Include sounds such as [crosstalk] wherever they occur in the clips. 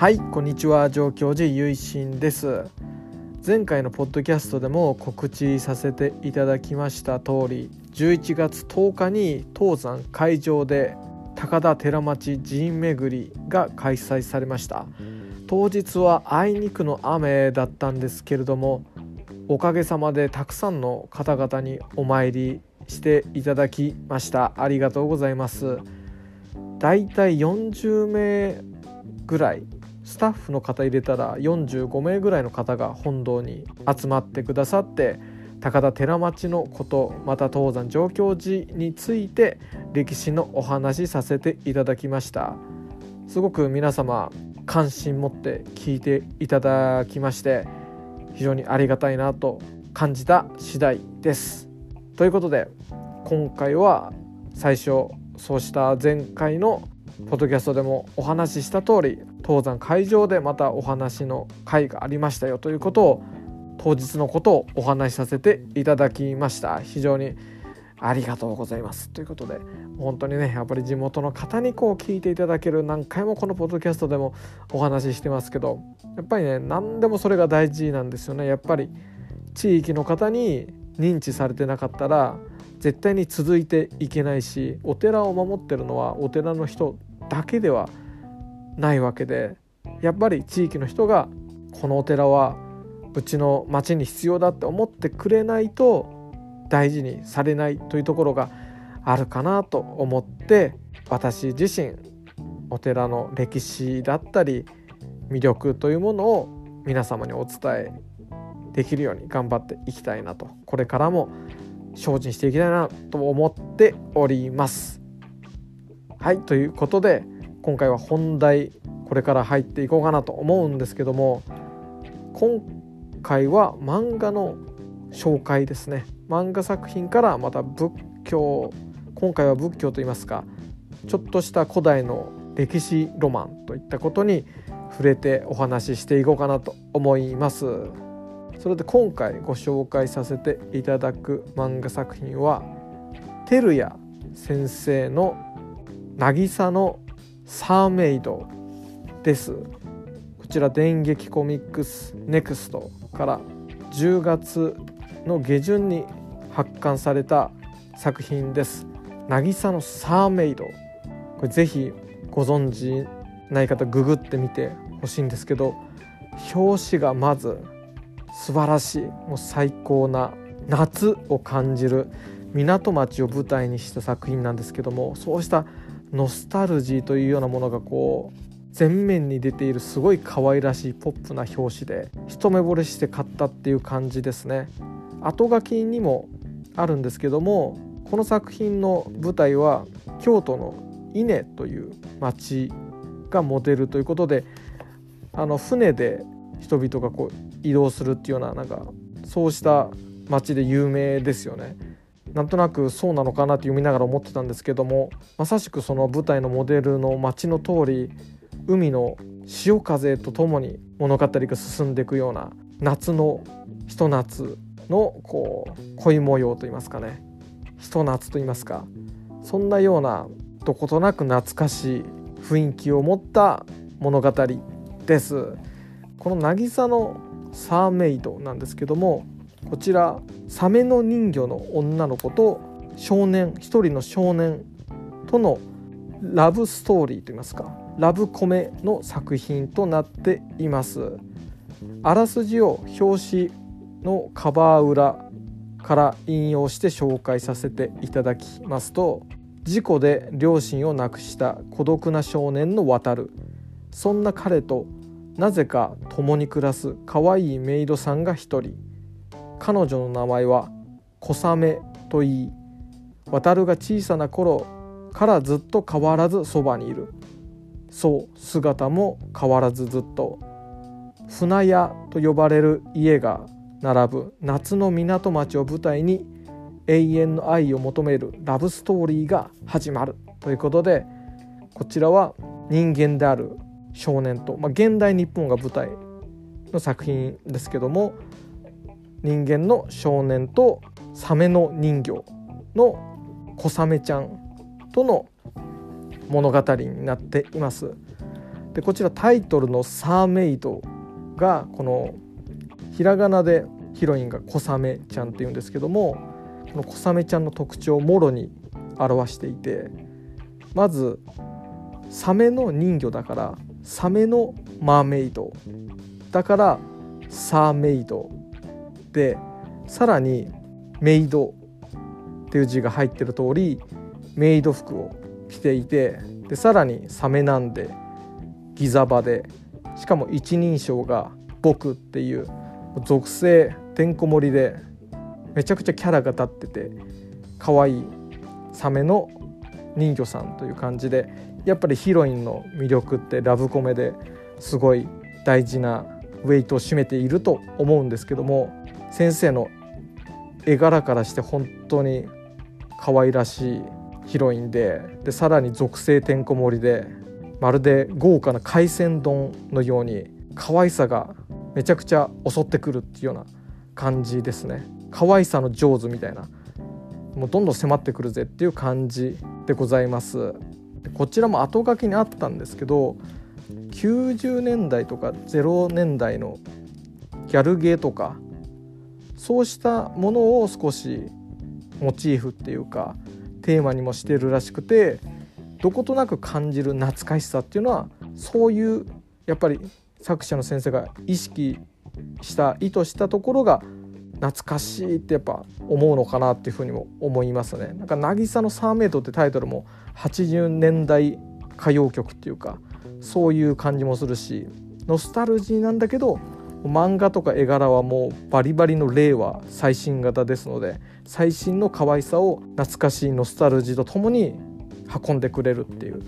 はいこんにちは上京寺ゆいしんです。前回のポッドキャストでも告知させていただきました通り11月10日に東山会場で高田寺町寺院巡りが開催されました。当日はあいにくの雨だったんですけれどもおかげさまでたくさんの方々にお参りしていただきました。ありがとうございます。だいたい40名ぐらいスタッフの方入れたら45名ぐらいの方が本堂に集まってくださって高田寺町のことまた東山上京寺について歴史のお話しさせていただきました。すごく皆様関心持って聞いていただきまして非常にありがたいなと感じた次第です。ということで今回は最初そうした前回のポッドキャストでもお話しした通り東山会場でまたお話の会がありましたよということを当日のことをお話しさせていただきました。非常にありがとうございます。ということで本当にねやっぱり地元の方にこう聞いていただける何回もこのポッドキャストでもお話ししてますけどやっぱりね何でもそれが大事なんですよね。やっぱり地域の方に認知されてなかったら絶対に続いていけないしお寺を守ってるのはお寺の人だけではないわけでやっぱり地域の人がこのお寺はうちの町に必要だって思ってくれないと大事にされないというところがあるかなと思って私自身お寺の歴史だったり魅力というものを皆様にお伝えできるように頑張っていきたいなとこれからも精進していきたいなと思っております。はいということで今回は本題これから入っていこうかなと思うんですけども今回は漫画の紹介ですね。漫画作品からまた仏教今回は仏教といいますかちょっとした古代の歴史ロマンといったことに触れてお話ししていこうかなと思います。それで今回ご紹介させていただく漫画作品は照屋先生の渚のサーメイドです。こちら電撃コミックスネクストから10月の下旬に発刊された作品です。渚のサーメイド。これぜひご存知ない方ググってみてほしいんですけど表紙がまず素晴らしいもう最高な夏を感じる港町を舞台にした作品なんですけどもそうしたノスタルジーというようなものがこう前面に出ているすごい可愛らしいポップな表紙で一目惚れして買ったっていう感じですね後書きにもあるんですけどもこの作品の舞台は京都の伊根という町がモデルということであの船で人々がこう移動するっていうようななんかそうした町で有名ですよね。なんとなくそうなのかなって読みながら思ってたんですけどもまさしくその舞台のモデルの街の通り海の潮風とともに物語が進んでいくような夏のひと夏のこう恋模様といいますかね。ひと夏といいますかそんなようなどことなく懐かしい雰囲気を持った物語です。この渚のサーメイドなんですけどもこちらサメの人魚の女の子と少年一人の少年とのラブストーリーといいますかラブコメの作品となっています。あらすじを表紙のカバー裏から引用して紹介させていただきますと事故で両親を亡くした孤独な少年の渡る。そんな彼となぜか共に暮らす可愛いメイドさんが一人。彼女の名前は小雨といい渡るが小さな頃からずっと変わらずそばにいる。そう姿も変わらずずっと。船屋と呼ばれる家が並ぶ夏の港町を舞台に永遠の愛を求めるラブストーリーが始まるということでこちらは人間である少年と、まあ、現代日本が舞台の作品ですけども人間の少年とサメの人魚の小サメちゃんとの物語になっています。でこちらタイトルの「サーメイド」がこのひらがなでヒロインが小雨ちゃんっていうんですけどもこの小雨ちゃんの特徴をもろに表していてまずサメの人魚だからサメのマーメイドだからサーメイドでさらにメイドっていう字が入ってる通りメイド服を着ていてでさらにサメなんでギザバでしかも一人称が「僕」っていう属性てんこ盛りでめちゃくちゃキャラが立ってて可愛いサメの人魚さんという感じでやっぱりヒロインの魅力ってラブコメですごい大事なウェイトを占めていると思うんですけども先生の絵柄からして本当に可愛らしいヒロインででさらに属性てんこ盛りでまるで豪華な海鮮丼のように可愛さがめちゃくちゃ襲ってくるっていうような感じですね。可愛さの上手みたいなもうどんどん迫ってくるぜっていう感じでございます。こちらも後書きにあったんですけど90年代とか0年代のギャルゲーとかそうしたものを少しモチーフっていうかテーマにもしてるらしくてどことなく感じる懐かしさっていうのはそういうやっぱり作者の先生が意識した意図したところが懐かしいってやっぱ思うのかなっていうふうにも思いますね。なんか「渚のサーメイト」ってタイトルも80年代歌謡曲っていうかそういう感じもするしノスタルジーなんだけど漫画とか絵柄はもうバリバリの令和最新型ですので最新の可愛さを懐かしいノスタルジーとともに運んでくれるっていう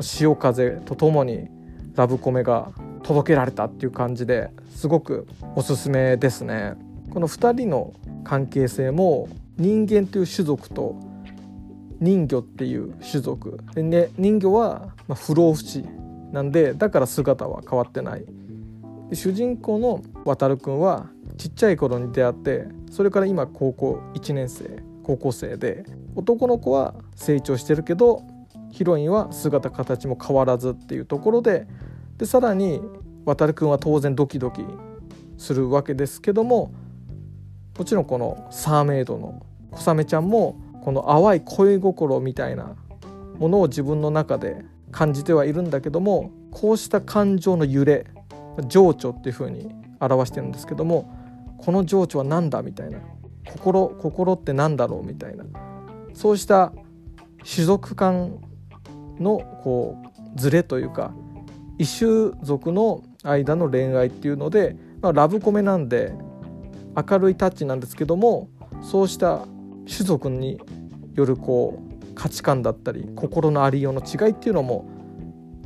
潮風とともにラブコメが届けられたっていう感じですごくおすすめですね。この2人の関係性も人間という種族と人魚っていう種族で、ね、人魚は不老不死なんでだから姿は変わってない主人公の航くんはちっちゃい頃に出会ってそれから今高校1年生高校生で男の子は成長してるけどヒロインは姿形も変わらずっていうところででさらに航くんは当然ドキドキするわけですけどももちろんこのサーメイドの小雨ちゃんもこの淡い恋心みたいなものを自分の中で感じてはいるんだけどもこうした感情の揺れ情緒っていう風に表してるんですけどもこの情緒は何だみたいな。心心って何だろうみたいな。そうした種族間のこうズレというか異種族の間の恋愛っていうので、まあ、ラブコメなんで明るいタッチなんですけどもそうした種族によるこう価値観だったり心のありようの違いっていうのも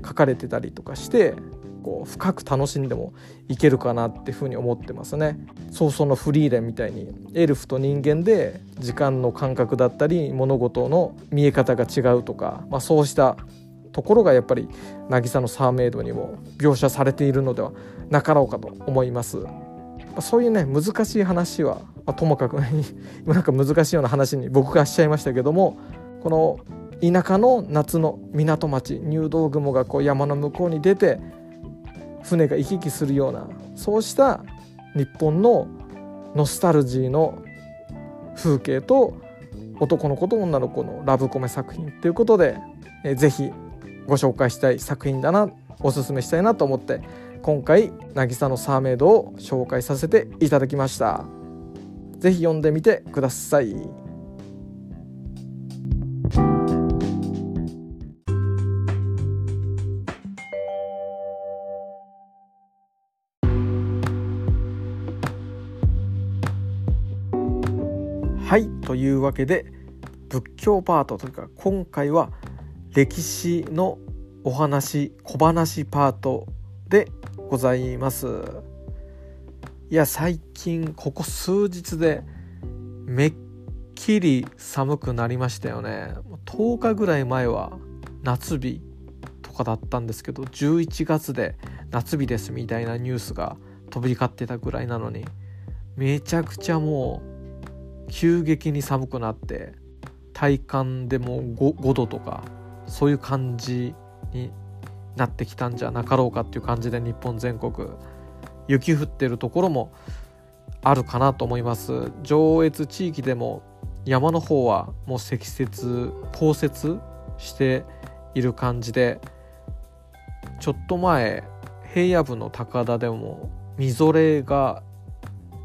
書かれてたりとかしてこう深く楽しんでもいけるかなっていうふうに思ってますね。早々のフリーレンみたいにエルフと人間で時間の感覚だったり物事の見え方が違うとか、まあ、そうしたところがやっぱり渚のサーメイドにも描写されているのではなかろうかと思います。そういうね難しい話は、まあ、ともかく今 [laughs] なんか難しいような話に僕がしちゃいましたけどもこの田舎の夏の港町入道雲がこう山の向こうに出て船が行き来するようなそうした日本のノスタルジーの風景と男の子と女の子のラブコメ作品ということで、えー、ぜひご紹介したい作品だなおすすめしたいなと思って今回「渚のサーメイド」を紹介させていただきました。是非読んでみてください。はいというわけで仏教パートというか今回は歴史のお話小話パートでございます。いや最近ここ数日でめっきり寒くなりましたよね。10日ぐらい前は夏日とかだったんですけど11月で夏日ですみたいなニュースが飛び交ってたぐらいなのにめちゃくちゃもう急激に寒くなって体感でも 5, 5度とかそういう感じになってきたんじゃなかろうかっていう感じで日本全国雪降ってるところもあるかなと思います。上越地域でも山の方はもう積雪降雪している感じでちょっと前平野部の高田でもみぞれが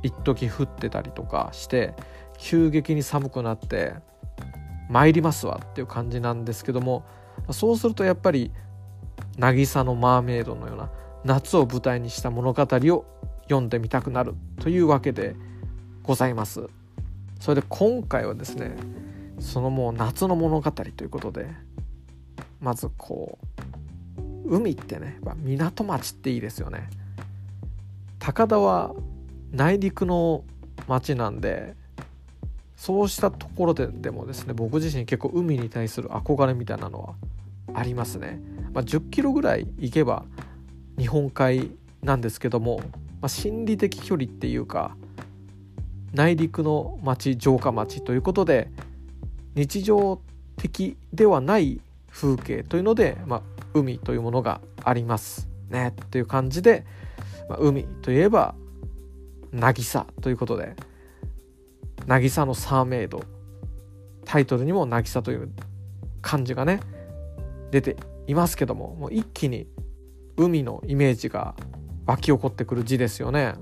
一時降ってたりとかして急激に寒くなって参りますわっていう感じなんですけどもそうするとやっぱり渚のマーメイドのような夏を舞台にした物語を読んでみたくなるというわけでございます。それで今回はですねそのもう夏の物語ということでまずこう海ってね港町っていいですよね。高田は内陸の町なんでそうしたところででもですね僕自身結構海に対する憧れみたいなのはありますね。まあ、10キロぐらい行けば日本海なんですけども、まあ、心理的距離っていうか内陸の町城下町ということで日常的ではない風景というので、まあ、海というものがありますねという感じで、まあ、海といえば渚ということで渚のサーメイドタイトルにも渚という漢字がね出ていますけどももう一気に海のイメージが湧き起こってくる字ですよね。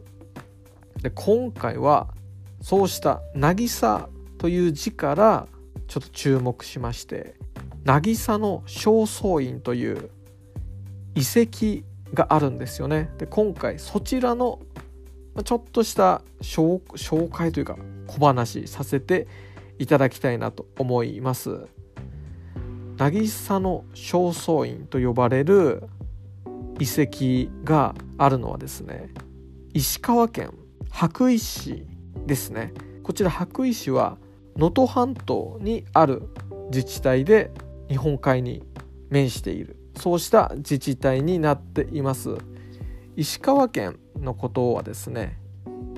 で今回はそうした「渚」という字からちょっと注目しまして渚の正倉院という遺跡があるんですよね。で今回そちらのちょっとした紹介というか小話させていただきたいなと思います。渚の正倉院と呼ばれる遺跡があるのはですね石川県羽咋市ですね。こちら羽咋市は能登半島にある自治体で日本海に面している。そうした自治体になっています。石川県のことはですね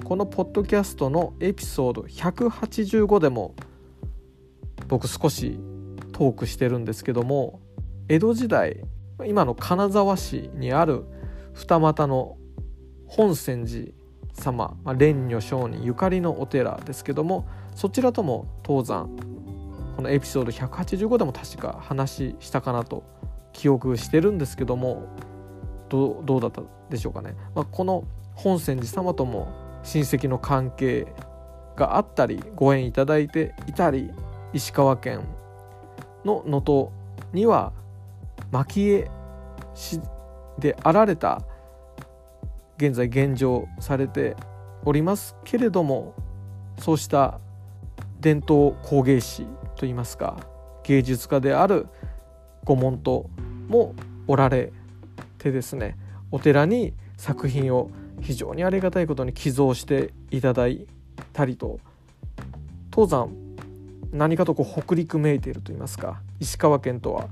このポッドキャストのエピソード185でも僕少しトークしてるんですけども江戸時代今の金沢市にある二俣の本泉寺様、まあ、蓮如上人ゆかりのお寺ですけどもそちらとも東山このエピソード185でも確か話したかなと記憶してるんですけどもどうだったでしょうかね、まあ、この本泉寺様とも親戚の関係があったりご縁いただいていたり石川県の能登には蒔絵師であられた現在現状されておりますけれどもそうした伝統工芸士といいますか芸術家である御門徒もおられてですねお寺に作品を非常にありがたいことに寄贈していただいたりと東山何かとこう北陸めいているといいますか石川県とは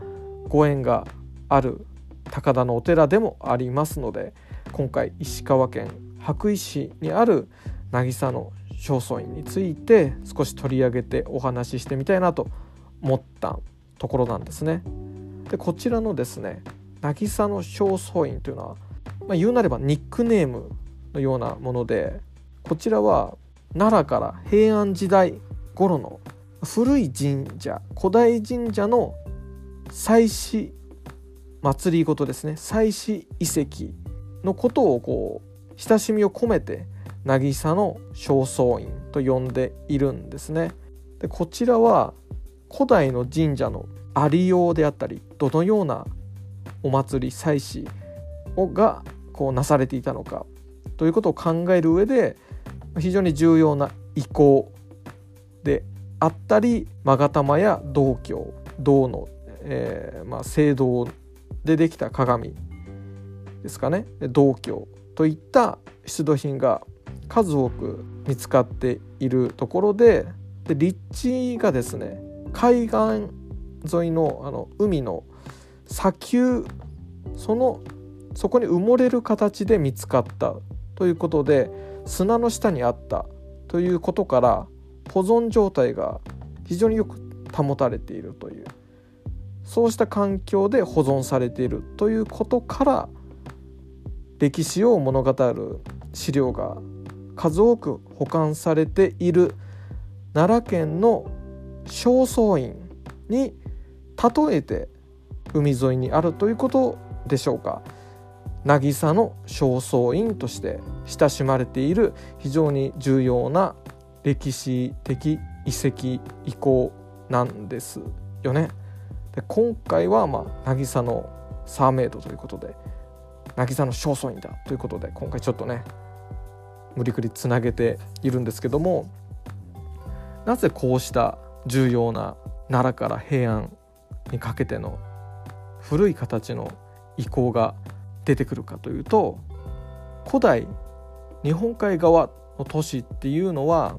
ご縁がある高田のお寺でもありますので今回石川県羽咋市にある渚の正倉院について少し取り上げてお話ししてみたいなと思ったところなんですね。でこちらのですね渚の正倉院というのは、まあ、言うなればニックネームのようなものでこちらは奈良から平安時代頃の古い神社古代神社の祭祀祭りごとですね祭祀遺跡のことをこう親しみを込めて渚の正倉院と呼んでいるんですね。でこちらは古代の神社のありようであったりどのようなお祭り祭祀がこうなされていたのかということを考える上で非常に重要な遺構であったり勾玉や銅鏡銅の、えーまあ、聖堂でできた鏡ですかね銅鏡といった出土品が数多く見つかっているところでで立地がですね海岸沿いのあの海の砂丘そのそこに埋もれる形で見つかったということで砂の下にあったということから保存状態が非常によく保たれているというそうした環境で保存されているということから歴史を物語る資料が数多く保管されている奈良県の正倉院に例えて海沿いにあるということでしょうか。渚の正倉院として親しまれている非常に重要な歴史的遺跡遺構なんですよね。で今回は、まあ、渚のサーメイドということで渚の正倉院だということで今回ちょっとね無理くりつなげているんですけどもなぜこうした重要な奈良から平安にかけての古い形の遺構が出てくるかというと古代日本海側の都市っていうのは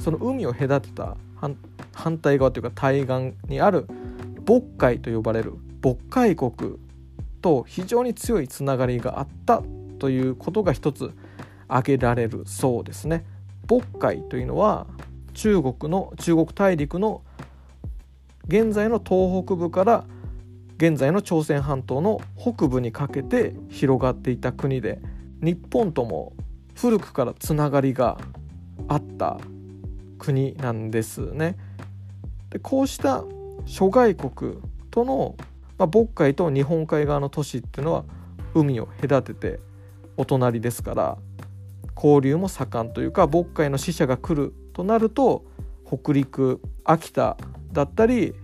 その海を隔てた反対側というか対岸にある渤海と呼ばれる渤海国と非常に強いつながりがあったということが一つ挙げられるそうですね。渤海というのは中国の中国大陸の現在の東北部から現在の朝鮮半島の北部にかけて広がっていた国で日本とも古くからつながりがあった国なんですね。でこうした諸外国との、まあ、渤海と日本海側の都市っていうのは海を隔ててお隣ですから交流も盛んというか渤海の死者が来るとなると北陸秋田だったり、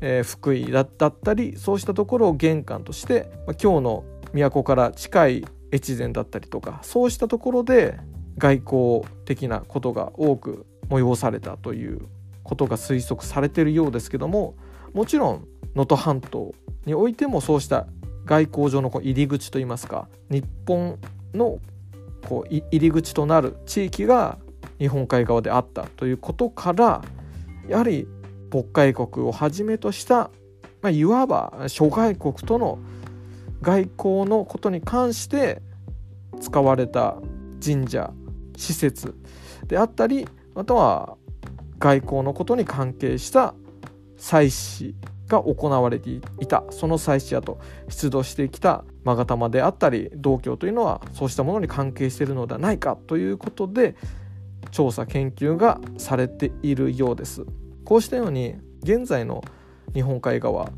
えー、福井だったりそうしたところを玄関として、まあ、今日の都から近い越前だったりとかそうしたところで外交的なことが多く催されたということが推測されているようですけどももちろん能登半島においてもそうした外交上の入り口といいますか日本のこう入り口となる地域が日本海側であったということからやはり渤海国をはじめとした、まあ、いわば諸外国との外交のことに関して使われた神社施設であったりあとは外交のことに関係した祭祀が行われていたその祭祀やと出土してきた勾玉であったり道教というのはそうしたものに関係しているのではないかということで調査研究がされているようです。こうしたように現在の日本海側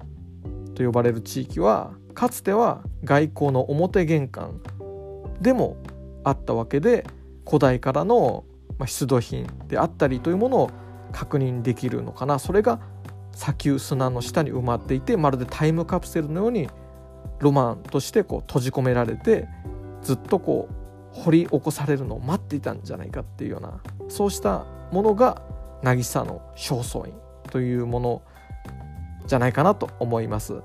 と呼ばれる地域はかつては外交の表玄関でもあったわけで古代からの出土品であったりというものを確認できるのかな。それが砂丘砂の下に埋まっていてまるでタイムカプセルのようにロマンとしてこう閉じ込められてずっとこう掘り起こされるのを待っていたんじゃないかっていうようなそうしたものが渚の正倉院というものじゃないかなと思います。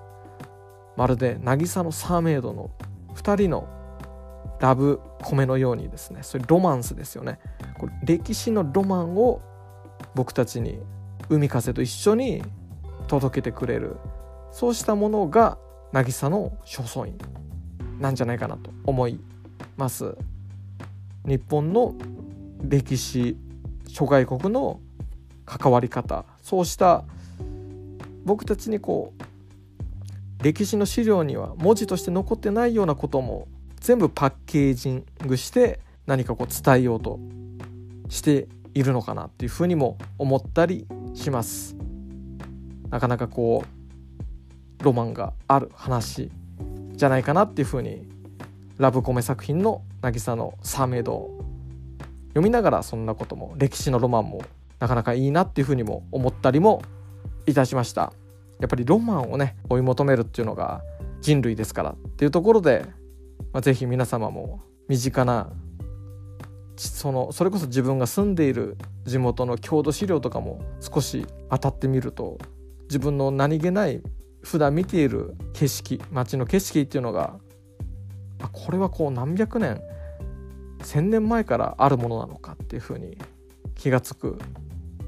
まるで渚のサーメイドの2人のラブコメのようにですね。それロマンスですよね。これ歴史のロマンを僕たちに海風と一緒に届けてくれる。そうしたものが渚の正倉院なんじゃないかなと思います。日本の歴史諸外国の関わり方。そうした僕たちにこう歴史の資料には文字として残ってないようなことも全部パッケージングして何かこう伝えようとしているのかなっていうふうにも思ったりします。なかなかこうロマンがある話じゃないかなっていうふうにラブコメ作品の「渚のサーメイド」を読みながらそんなことも歴史のロマンもなかなかいいなっていうふうにも思ったりもいたしました。やっぱりロマンをね追い求めるっていうのが人類ですからっていうところで、まあ、是非皆様も身近なそのそれこそ自分が住んでいる地元の郷土資料とかも少し当たってみると自分の何気ない普段見ている景色街の景色っていうのがあこれはこう何百年1,000年前からあるものなのかっていうふうに気が付く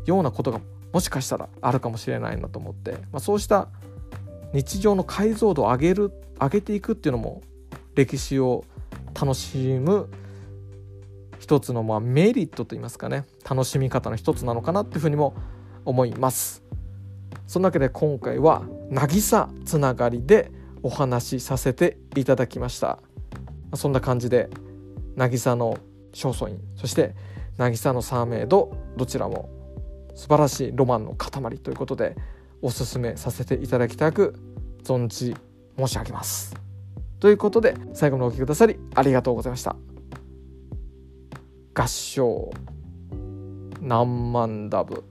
ようなことがもしかしたらあるかもしれないなと思って、まあ、そうした日常の解像度を上げる上げていくっていうのも歴史を楽しむ一つのまあメリットといいますかね楽しみ方の一つなのかなっていうふうにも思います。そんなわけで今回は渚つながりでお話しさせていただきました。そんな感じで渚の正倉院そして渚のサーメイドどちらも素晴らしいロマンの塊ということでおすすめさせていただきたく存じ申し上げます。ということで最後までお聴きくださりありがとうございました。合唱何万ダブ